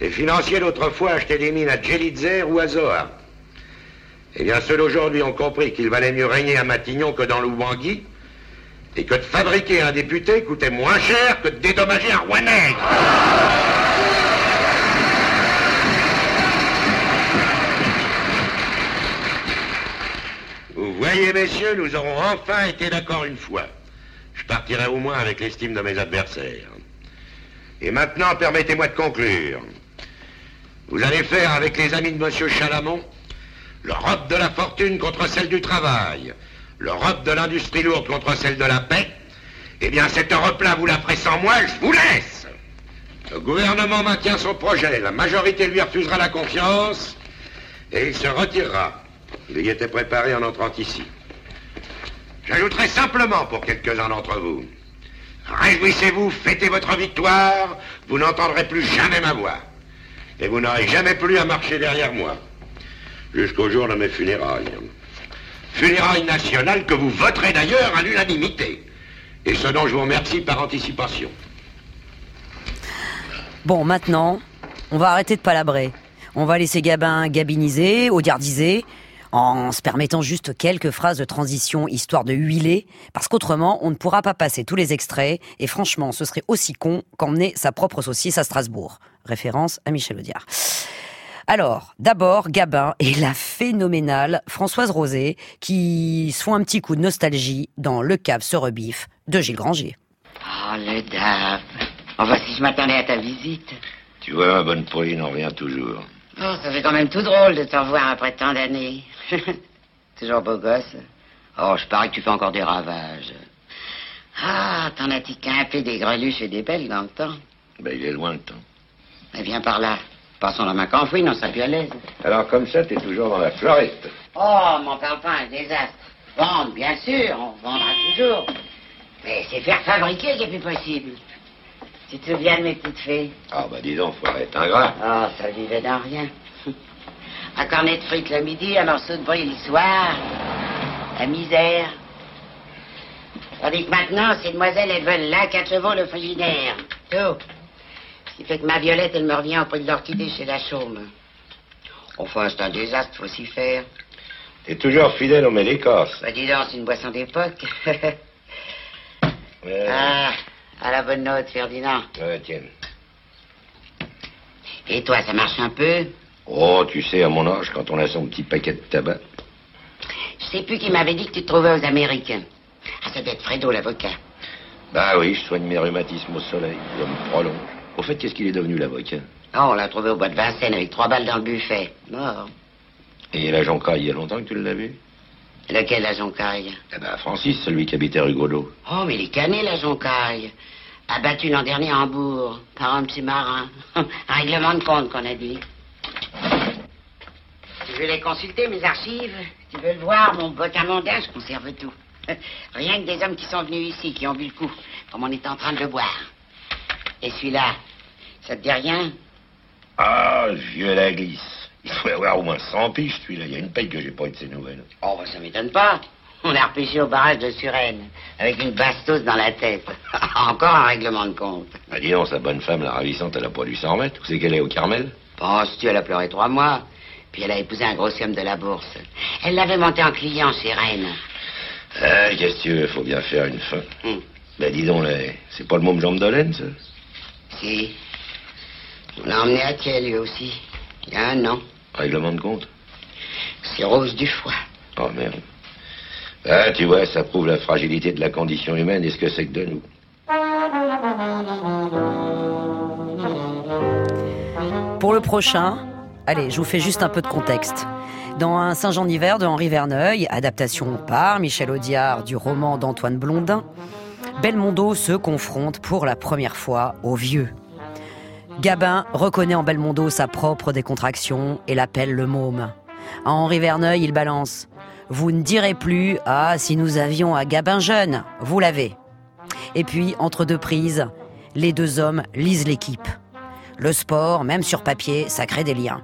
Les financiers d'autrefois achetaient des mines à Djelitzer ou à Zoa. Eh bien, ceux d'aujourd'hui ont compris qu'il valait mieux régner à Matignon que dans l'Oubangui, et que de fabriquer un député coûtait moins cher que de dédommager un roi nègre. Vous voyez, messieurs, nous aurons enfin été d'accord une fois. Je partirai au moins avec l'estime de mes adversaires. Et maintenant, permettez-moi de conclure. Vous allez faire avec les amis de Monsieur Chalamont l'Europe de la fortune contre celle du travail, l'Europe de l'industrie lourde contre celle de la paix. Eh bien, cette Europe-là, vous la ferez sans moi, je vous laisse. Le gouvernement maintient son projet, la majorité lui refusera la confiance, et il se retirera. Il y était préparé en entrant ici. J'ajouterai simplement pour quelques-uns d'entre vous. Réjouissez-vous, fêtez votre victoire, vous n'entendrez plus jamais ma voix. Et vous n'aurez jamais plus à marcher derrière moi. Jusqu'au jour de mes funérailles. Funérailles nationales que vous voterez d'ailleurs à l'unanimité. Et ce dont je vous remercie par anticipation. Bon, maintenant, on va arrêter de palabrer. On va laisser Gabin gabiniser, audiardiser, en se permettant juste quelques phrases de transition histoire de huiler, parce qu'autrement, on ne pourra pas passer tous les extraits, et franchement, ce serait aussi con qu'emmener sa propre saucisse à Strasbourg. Référence à Michel Audiard. Alors, d'abord, Gabin et la phénoménale Françoise Rosé, qui se font un petit coup de nostalgie dans Le Cave se rebiffe de Gilles Granger. Oh, le dave. Enfin, si je m'attendais à ta visite. Tu vois, ma bonne Pauline, on revient toujours. Oh, ça fait quand même tout drôle de te revoir après tant d'années. <laughs> Toujours beau gosse. Oh, je parie que tu fais encore des ravages. Ah, t'en as-tu qu'un peu des greluches et des belles dans le temps? Ben, il est loin le temps. Mais viens par là. Passons la main qu'enfouine, on sera plus à l'aise. Alors, comme ça, t'es toujours dans la floriste. Oh, mon parle pas, un désastre. Vendre, bien sûr, on vendra toujours. Mais c'est faire fabriquer qui est plus possible. Tu te souviens de mes petites fées Ah, bah, dis donc, faut arrêter ingrat. Oh, ça vivait dans rien. <laughs> Un cornet de frites le midi, un morceau de brie le soir. La misère. Tandis que maintenant, ces demoiselles, elles veulent là, quatre chevaux, le frigidaire. Tout. Ce qui fait que ma Violette, elle me revient au prix de l'orchidée chez la chaume. Enfin, c'est un désastre, faut s'y faire. T'es toujours fidèle au médicorse. Bah, dis donc, c'est une boisson d'époque. <laughs> Ah, à la bonne note, Ferdinand. Ouais, tiens. Et toi, ça marche un peu? Oh, tu sais, à mon âge, quand on a son petit paquet de tabac. Je sais plus qui m'avait dit que tu te trouvais aux Américains. Ah, ça doit être Fredo, l'avocat. Bah oui, je soigne mes rhumatismes au soleil. Je me prolonge. Au fait, qu'est-ce qu'il est devenu, l'avocat? Oh, on l'a trouvé au bois de Vincennes avec trois balles dans le buffet. Mort. Et la Joncaille, il y a longtemps que tu l'as vu? Lequel, la joncaille Eh ben, Francis, celui qui habitait rue Godot. Oh, mais il est cané, la joncaille. Abattu l'an dernier à Hambourg par un petit marin. <laughs> un règlement de compte qu'on a dit. Je vais les consulter, mes archives? Tu veux le voir, mon botin mondain, je conserve tout. <laughs> Rien que des hommes qui sont venus ici, qui ont bu le coup, comme on est en train de le boire. Et celui-là, ça te dit rien? Ah, vieux la glisse. Il faut y avoir au moins 100 piges, celui-là. Il y a une paye que j'ai pas eu de ses nouvelles. Oh, bah, ça m'étonne pas. On l'a repêché au barrage de Suresnes, avec une bastos dans la tête. <laughs> Encore un règlement de compte. Ah, dis donc, sa bonne femme, la ravissante, elle a pas dû s'en remettre. Où c'est qu'elle est, au Carmel? Penses-tu, elle a pleuré trois mois. Puis elle a épousé un gros homme de la bourse. Elle l'avait monté en client chez Rennes. Ah, qu'est-ce que tu veux, faut bien faire une fin. Ben, dis donc, c'est pas le môme jambe d'Olène, ça? Si. On l'a emmené à Thiel, lui aussi. Il y a un an. Règlement de compte? C'est Rose du foie. Oh, merde. Ah, tu vois, ça prouve la fragilité de la condition humaine et ce que c'est que de nous. Pour le prochain, allez, je vous fais juste un peu de contexte. Dans un Saint-Jean d'hiver de Henri Verneuil, adaptation par Michel Audiard du roman d'Antoine Blondin, Belmondo se confronte pour la première fois au vieux. Gabin reconnaît en Belmondo sa propre décontraction et l'appelle le môme. À Henri Verneuil, il balance Vous ne direz plus Ah, si nous avions un Gabin jeune, vous l'avez. Et puis, entre deux prises, les deux hommes lisent l'équipe. Le sport, même sur papier, ça crée des liens.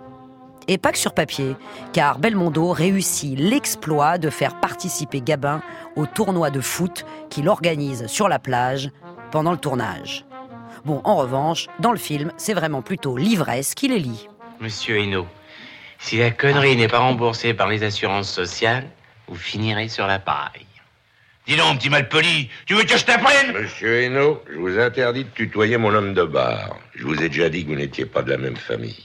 Et pas que sur papier, car Belmondo réussit l'exploit de faire participer Gabin au tournoi de foot qu'il organise sur la plage pendant le tournage. Bon, en revanche, dans le film, c'est vraiment plutôt l'ivresse qui les lie. Monsieur Hainaut, si la connerie n'est pas remboursée par les assurances sociales, vous finirez sur la paille. Dis donc, petit malpoli, tu veux que je t'apprenne? Monsieur Hainaut, je vous interdis de tutoyer mon homme de bar. Je vous ai déjà dit que vous n'étiez pas de la même famille.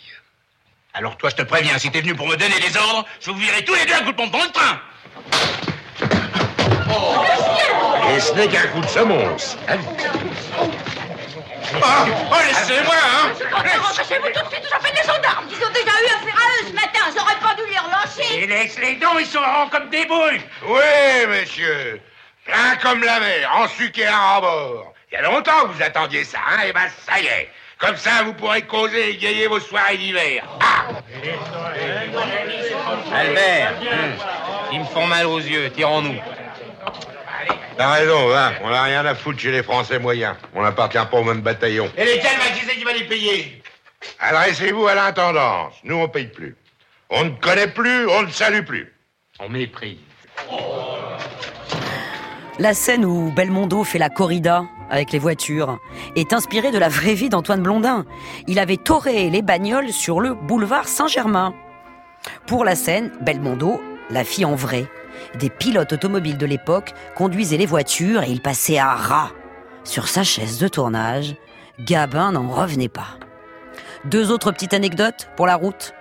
Alors toi, je te préviens, si t'es venu pour me donner des ordres, je vous virerai tous les deux un coup de pompe dans le train. Et ce n'est qu'un coup de semonce. Allez. Oh, oh, laissez-moi, hein Rentrez chez vous tout de suite, j'appelle les gendarmes. Ils ont déjà eu affaire à eux ce matin, j'aurais pas dû les relancer. Et laisse les dents, ils sont ronds comme des boules. Oui, monsieur. Plein comme la mer, en sucre et en bord. Il y a longtemps que vous attendiez ça, hein Et ben, ça y est. Comme ça, vous pourrez causer et égayer vos soirées d'hiver. Ah Albert, hum, ils me font mal aux yeux, tirons-nous. T'as raison, va. On n'a rien à foutre chez les Français moyens. On n'appartient pas au même bataillon. Et lesquels, va, qui c'est qui va les payer? Adressez-vous à l'intendance. Nous, on paye plus. On ne connaît plus, on ne salue plus. On méprise. La scène où Belmondo fait la corrida avec les voitures est inspirée de la vraie vie d'Antoine Blondin. Il avait toré les bagnoles sur le boulevard Saint-Germain. Pour la scène, Belmondo, la fille en vrai. Des pilotes automobiles de l'époque conduisaient les voitures et il passait à ras. Sur sa chaise de tournage, Gabin n'en revenait pas. Deux autres petites anecdotes pour la route.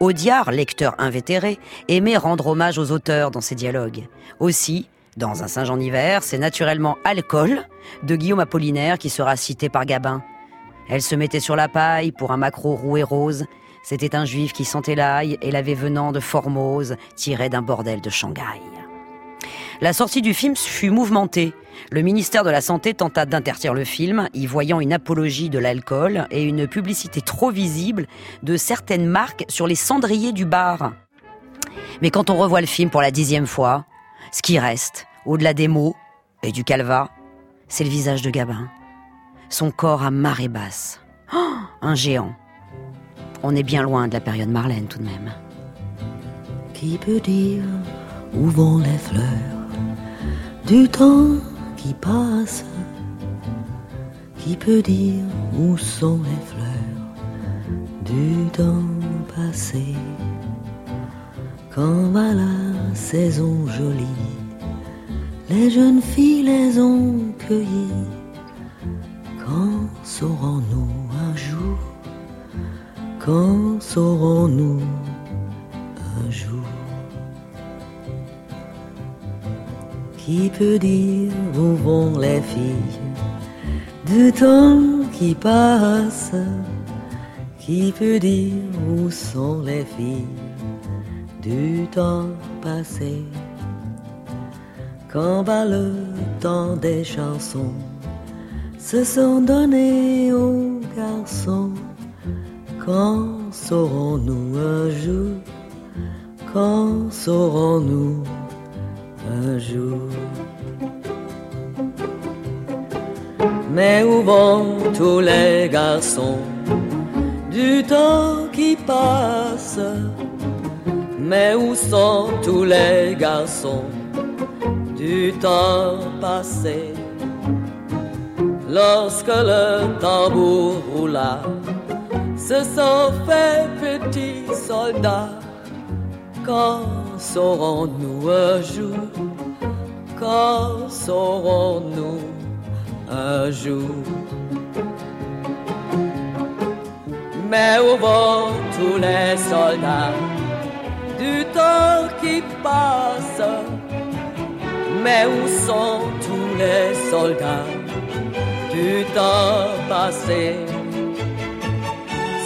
Audiard, lecteur invétéré, aimait rendre hommage aux auteurs dans ses dialogues. Aussi, dans Un Saint-Jean d'hiver, c'est naturellement Alcool de Guillaume Apollinaire qui sera cité par Gabin. Elle se mettait sur la paille pour un maquereau roux et rose. C'était un juif qui sentait l'ail et l'avait venant de Formose, tiré d'un bordel de Shanghai. La sortie du film fut mouvementée. Le ministère de la Santé tenta d'interdire le film, y voyant une apologie de l'alcool et une publicité trop visible de certaines marques sur les cendriers du bar. Mais quand on revoit le film pour la dixième fois, ce qui reste, au-delà des mots et du calva, c'est le visage de Gabin. Son corps à marée basse. Oh, un géant. On est bien loin de la période Marlène tout de même. Qui peut dire où vont les fleurs du temps qui passe? Qui peut dire où sont les fleurs du temps passé? Quand va la saison jolie Les jeunes filles les ont cueillies. Quand saurons-nous Quand saurons-nous un jour Qui peut dire où vont les filles du temps qui passe Qui peut dire où sont les filles du temps passé? Quand va le des chansons Se sont donnés aux garçons Quand saurons-nous un jour? Quand saurons-nous un jour? Mais où vont tous les garçons? Du temps qui passe. Mais où sont tous les garçons? Du temps passé. Lorsque le tambour roula, se sont fait petits soldats. Quand saurons-nous un jour Quand saurons-nous un jour? Mais où vont tous les soldats du temps qui passe Mais où sont tous les soldats du temps passé?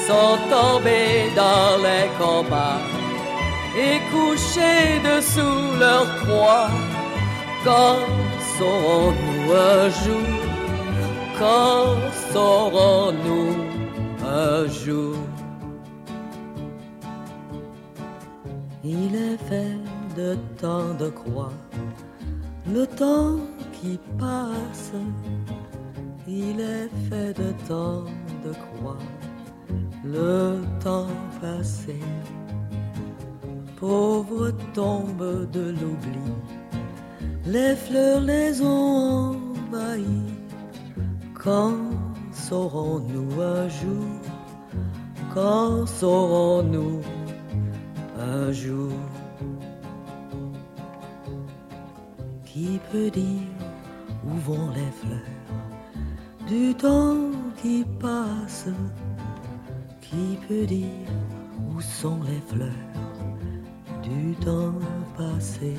Sont tombés dans les combats et couchés dessous leur croix. Quand saurons-nous un jour Quand saurons-nous un jour? Il est fait de tant de croix, le temps qui passe. Il est fait de tant de croix, le temps passé. pauvre tombe de l'oubli. Les fleurs les ont envahies. Quand saurons-nous un jour Quand saurons-nous un jour? Qui peut dire où vont les fleurs du temps qui passe? Qui peut dire où sont les fleurs du temps passé?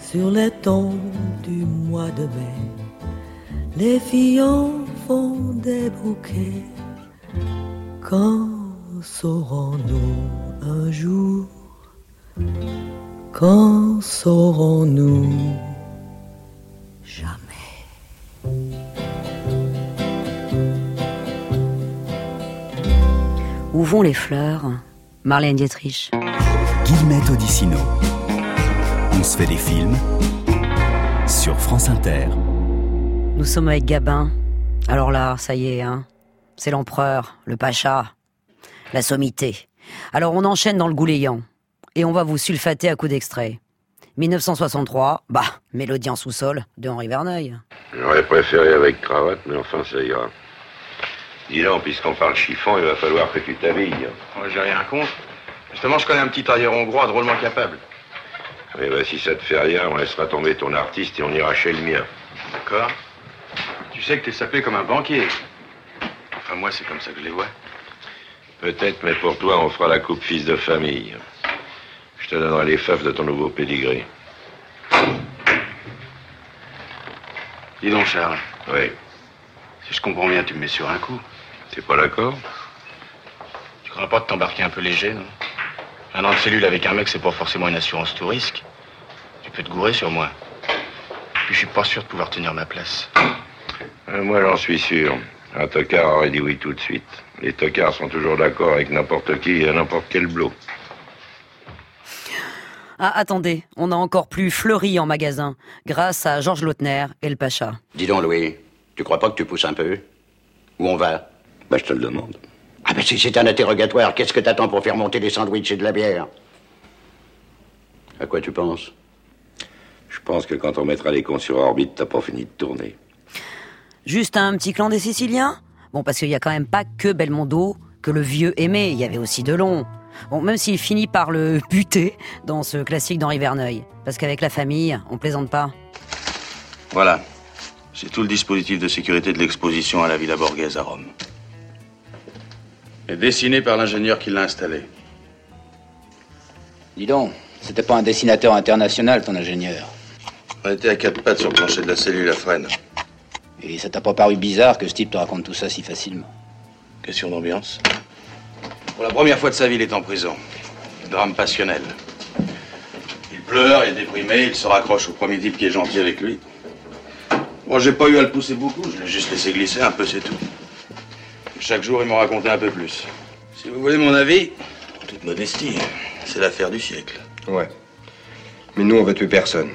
Sur les tons du mois de mai les filles en font des bouquets. Quand saurons-nous un jour? Quand saurons-nous Où vont les fleurs? Marlène Dietrich. Guillemette Odissino. On se fait des films sur France Inter. Nous sommes avec Gabin. Alors là, ça y est, hein. C'est l'empereur, le pacha, la sommité. Alors on enchaîne dans le gouléant. Et on va vous sulfater à coups d'extrait. 1963, bah, Mélodie en sous-sol de Henri Verneuil. J'aurais préféré avec cravate, mais enfin, ça ira. Dis donc, puisqu'on parle chiffon, il va falloir que tu t'habilles. Moi, j'ai rien contre. Justement, je connais un petit tailleur hongrois drôlement capable. Mais bah, si ça te fait rien, on laissera tomber ton artiste et on ira chez le mien. D'accord Tu sais que t'es sapé comme un banquier. Enfin, moi, c'est comme ça que je les vois. Peut-être, mais pour toi, on fera la coupe fils de famille. Je te donnerai les faves de ton nouveau pédigré. Dis donc, Charles. Oui. Si je comprends bien, tu me mets sur un coup. T'es pas d'accord Tu crois pas de t'embarquer un peu léger, non Un an de cellule avec un mec, c'est pas forcément une assurance tout risque. Tu peux te gourer sur moi. Puis je suis pas sûr de pouvoir tenir ma place. Euh, Moi, j'en suis sûr. Un tocard aurait dit oui tout de suite. Les tocards sont toujours d'accord avec n'importe qui et à n'importe quel blot. Ah, attendez, on a encore plus fleuri en magasin, grâce à Georges Lautner et le pacha. Dis donc, Louis, tu crois pas que tu pousses un peu? Où on va? Bah, je te le demande. Ah, ben si c'est un interrogatoire, qu'est-ce que t'attends pour faire monter des sandwichs et de la bière? À quoi tu penses? Je pense que quand on mettra les cons sur orbite, t'as pas fini de tourner. Juste un petit clan des Siciliens? Bon, parce qu'il y a quand même pas que Belmondo, que le vieux aimé, il y avait aussi Delon. Bon, même s'il finit par le <laughs> buter dans ce classique d'Henri Verneuil. Parce qu'avec la famille, on plaisante pas. Voilà. C'est tout le dispositif de sécurité de l'exposition à la Villa Borghese à Rome. Et dessiné par l'ingénieur qui l'a installé. Dis donc, c'était pas un dessinateur international, ton ingénieur. On était à quatre pattes sur le plancher de la cellule à Fresnes. Et ça t'a pas paru bizarre que ce type te raconte tout ça si facilement? Question d'ambiance. Pour la première fois de sa vie, il est en prison. Drame passionnel. Il pleure, il est déprimé, il se raccroche au premier type qui est gentil avec lui. Moi, j'ai pas eu à le pousser beaucoup, je l'ai juste laissé glisser un peu, c'est tout. Chaque jour, il m'en racontait un peu plus. Si vous voulez mon avis, en toute modestie, c'est l'affaire du siècle. Ouais. Mais nous, on veut tuer personne.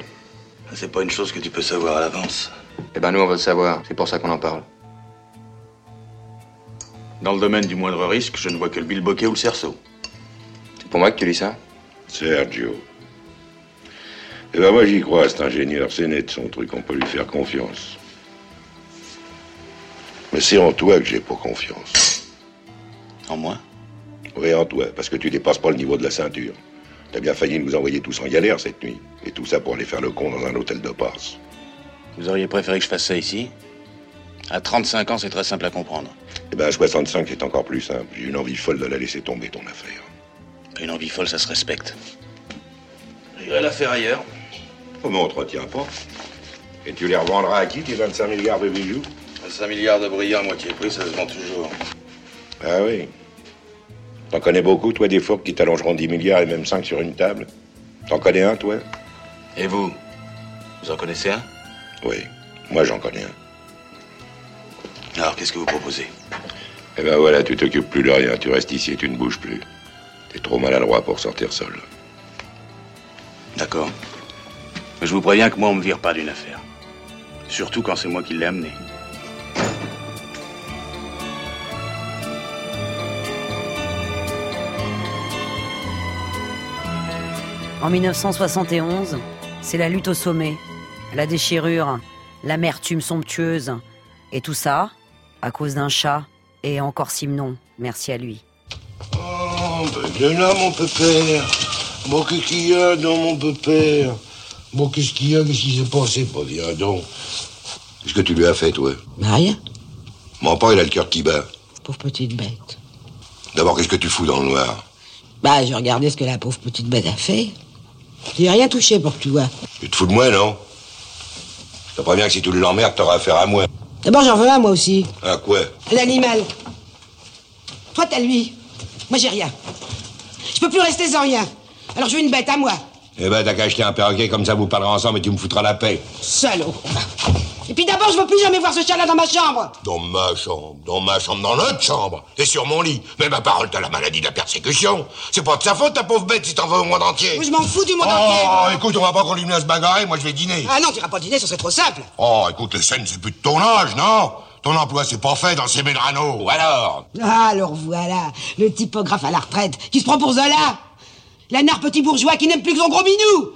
C'est pas une chose que tu peux savoir à l'avance. Eh ben nous, on veut le savoir. C'est pour ça qu'on en parle. Dans le domaine du moindre risque, je ne vois que le bilboquet ou le cerceau. C'est pour moi que tu dis ça Sergio. Eh ben moi j'y crois, cet ingénieur, c'est net son truc, on peut lui faire confiance. Mais c'est en toi que j'ai pas confiance. En moi? Oui, en toi, parce que tu dépasses pas le niveau de la ceinture. T'as bien failli nous envoyer tous en galère cette nuit. Et tout ça pour aller faire le con dans un hôtel de passe. Vous auriez préféré que je fasse ça ici? À 35 ans, c'est très simple à comprendre. Eh ben à 65, c'est encore plus simple. J'ai une envie folle de la laisser tomber, ton affaire. Une envie folle, ça se respecte. J'irai la faire ailleurs. Oh, on te retient pas. Et tu les revendras à qui, tes 25 milliards de bijoux? 5 milliards de brillants à moitié prix, ça se vend toujours. Ah oui. T'en connais beaucoup, toi, des fourques qui t'allongeront 10 milliards et même 5 sur une table T'en connais un, toi? Et vous? Vous en connaissez un? Oui, moi j'en connais un. Alors, qu'est-ce que vous proposez? Eh ben voilà, tu t'occupes plus de rien, tu restes ici et tu ne bouges plus. T'es trop maladroit pour sortir seul. D'accord. Mais je vous préviens que moi, on me vire pas d'une affaire. Surtout quand c'est moi qui l'ai amené. En 1971, c'est la lutte au sommet, la déchirure, l'amertume somptueuse. Et tout ça, à cause d'un chat et encore Simon, merci à lui. Oh, ben viens là, mon pépère. Bon, qu'est-ce qu'il y a dans mon pépère? Bon, qu'est-ce qu'il y a? Qu'est-ce qui s'est passé? Bah, viens donc. Qu'est-ce que tu lui as fait, toi? Bah, rien. Mon père, il a le cœur qui bat. Pauvre petite bête. D'abord, qu'est-ce que tu fous dans le noir? Bah, je regardais ce que la pauvre petite bête a fait. N'as rien touché pour que tu vois. Tu te fous de moi, non? Je te préviens que si tu l'emmerdes, t'auras affaire à moi. D'abord, j'en veux un, moi aussi. À quoi? L'animal. Toi, t'as lui. Moi, j'ai rien. Je peux plus rester sans rien. Alors, je veux une bête à moi. Eh ben, t'as qu'à acheter un perroquet, comme ça vous parlerez ensemble et tu me foutras la paix. Salaud. Et puis d'abord, je veux plus jamais voir ce chat-là dans ma chambre. Dans ma chambre, dans ma chambre, dans notre chambre. Et sur mon lit. Mais ma parole, t'as la maladie de la persécution. C'est pas de sa faute, ta pauvre bête, si t'en veux au monde entier. Moi, je m'en fous du monde oh, entier. écoute, on va pas continuer à se bagarrer, moi je vais dîner. Ah non, t'iras pas dîner, ce serait trop simple. Oh, écoute, les scènes, c'est plus de ton âge, non? Ton emploi, c'est pas fait dans ces Medrano. Ou alors? Ah, alors voilà, le typographe à la retraite, qui se prend pour Zola. L'anard petit bourgeois qui n'aime plus que son gros minou.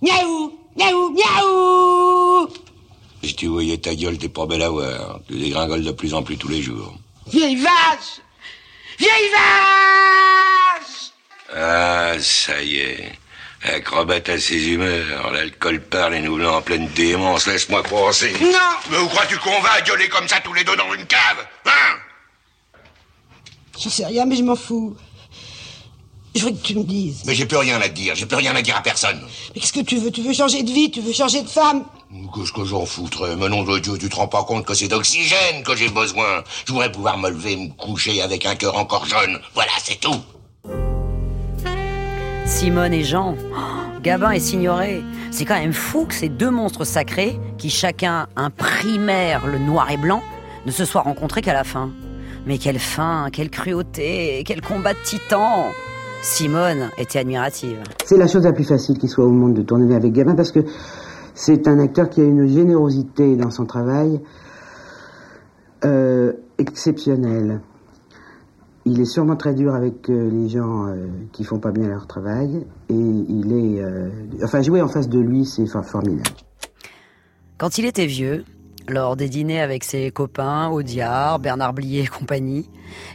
Miaou, miaou, miaou. Si tu voyais ta gueule, t'es pas belle à voir. Tu dégringoles de plus en plus tous les jours. Vieille vache Vieille vache Ah, ça y est. Acrobate à ses humeurs. L'alcool parle et nous voilà en pleine démence. Laisse-moi penser. Non Mais où crois-tu qu'on va gueuler comme ça tous les deux dans une cave Hein? J'en sais rien, mais je m'en fous. Je voudrais que tu me dises. Mais j'ai plus rien à te dire. J'ai plus rien à dire à personne. Mais qu'est-ce que tu veux? Tu veux changer de vie? Tu veux changer de femme? Qu'est-ce que j'en foutrais? Mais nom de Dieu, tu te rends pas compte que c'est d'oxygène que j'ai besoin. Je voudrais pouvoir me lever, me coucher avec un cœur encore jeune. Voilà, c'est tout. Simone et Jean, oh, Gabin et Signoret. C'est quand même fou que ces deux monstres sacrés, qui chacun imprimèrent le noir et blanc, ne se soient rencontrés qu'à la fin. Mais quelle fin, quelle cruauté, quel combat de titans Simone était admirative. C'est la chose la plus facile qui soit au monde de tourner avec Gabin parce que c'est un acteur qui a une générosité dans son travail euh, exceptionnelle. Il est sûrement très dur avec euh, les gens euh, qui font pas bien leur travail et il est, euh, enfin jouer en face de lui c'est for- formidable. Quand il était vieux, lors des dîners avec ses copains, Audiard, Bernard Blier et compagnie,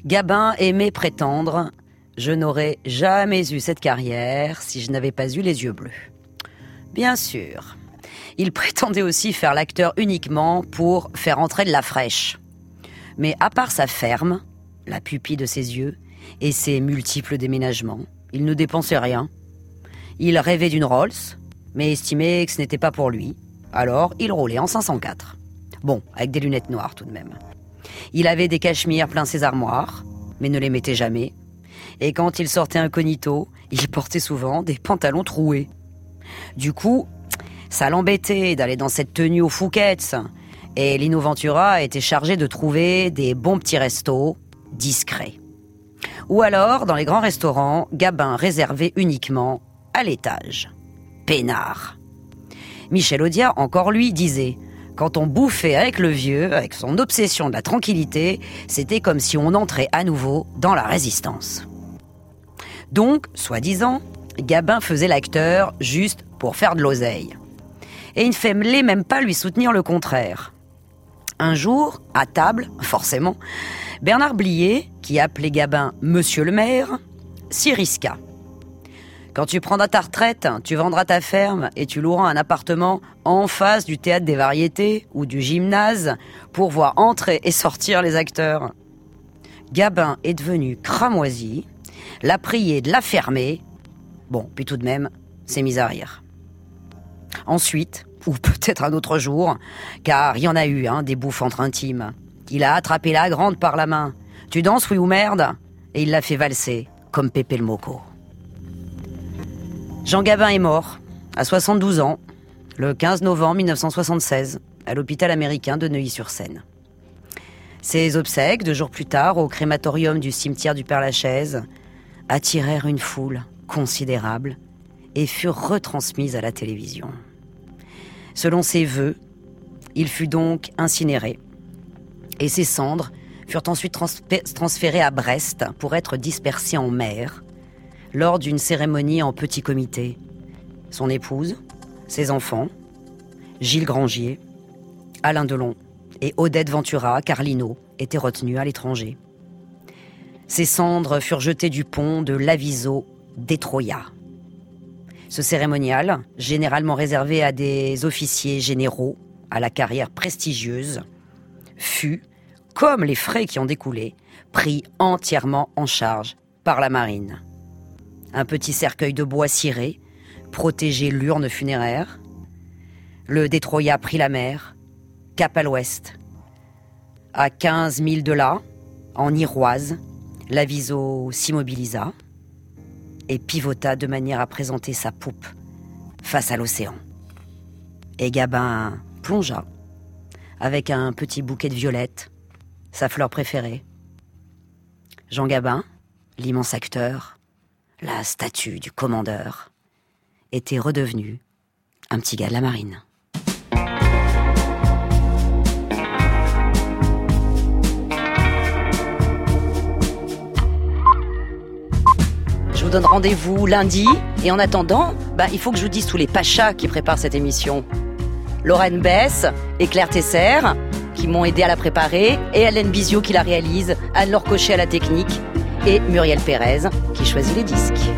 Gabin aimait prétendre Je n'aurais jamais eu cette carrière si je n'avais pas eu les yeux bleus. Bien sûr. Il prétendait aussi faire l'acteur uniquement pour faire entrer de la fraîche. Mais à part sa ferme, la pupille de ses yeux et ses multiples déménagements, il ne dépensait rien. Il rêvait d'une Rolls, mais estimait que ce n'était pas pour lui. Alors, il roulait en 504. Bon, avec des lunettes noires tout de même. Il avait des cachemires plein ses armoires, mais ne les mettait jamais. Et quand il sortait incognito, il portait souvent des pantalons troués. Du coup, ça l'embêtait d'aller dans cette tenue aux Fouquettes. Et Lino Ventura était chargé de trouver des bons petits restos discrets. Ou alors, dans les grands restaurants, Gabin réservé uniquement à l'étage. Peinard. Michel Audiard, encore lui, disait Quand on bouffait avec le vieux, avec son obsession de la tranquillité, c'était comme si on entrait à nouveau dans la résistance. Donc, soi-disant, Gabin faisait l'acteur juste pour faire de l'oseille. Et il ne fallait même pas lui soutenir le contraire. Un jour, à table, forcément, Bernard Blier, qui appelait Gabin Monsieur le maire, s'y risqua. Quand tu prendras ta retraite, tu vendras ta ferme et tu loueras un appartement en face du théâtre des variétés ou du gymnase pour voir entrer et sortir les acteurs. Gabin est devenu cramoisi, l'a prié de la fermer. Bon, puis tout de même, s'est mis à rire. Ensuite, ou peut-être un autre jour, car il y en a eu, hein, des bouffes entre intimes. Il a attrapé la grande par la main. Tu danses, oui ou merde? Et il l'a fait valser, comme Pépé le Moco. Jean Gabin est mort, à 72 ans, le 15 novembre 1976, à l'hôpital américain de Neuilly-sur-Seine. Ses obsèques, deux jours plus tard, au crématorium du cimetière du Père-Lachaise, attirèrent une foule considérable et furent retransmises à la télévision. Selon ses vœux, il fut donc incinéré et ses cendres furent ensuite transférées à Brest pour être dispersées en mer lors d'une cérémonie en petit comité son épouse, ses enfants, Gilles Grangier, Alain Delon et Odette Ventura, Carlino, étaient retenus à l'étranger. Ses cendres furent jetées du pont de l'Aviso d'Etroya. Ce cérémonial, généralement réservé à des officiers généraux à la carrière prestigieuse, fut, comme les frais qui en découlaient, pris entièrement en charge par la marine. Un petit cercueil de bois ciré protégeait l'urne funéraire. Le Détroya prit la mer, cap à l'ouest. À 15 milles de là, en Iroise, l'aviso s'immobilisa et pivota de manière à présenter sa poupe face à l'océan. Et Gabin plongea avec un petit bouquet de violettes, sa fleur préférée. Jean Gabin, l'immense acteur, la statue du commandeur, était redevenu un petit gars de la marine. Vous donne rendez-vous lundi. Et en attendant, bah, il faut que je vous dise tous les pachas qui préparent cette émission. Lorraine Bess et Claire Tesser, qui m'ont aidé à la préparer, et Hélène Bizio qui la réalise, Anne-Laure Cochet à la technique, et Muriel Pérez qui choisit les disques.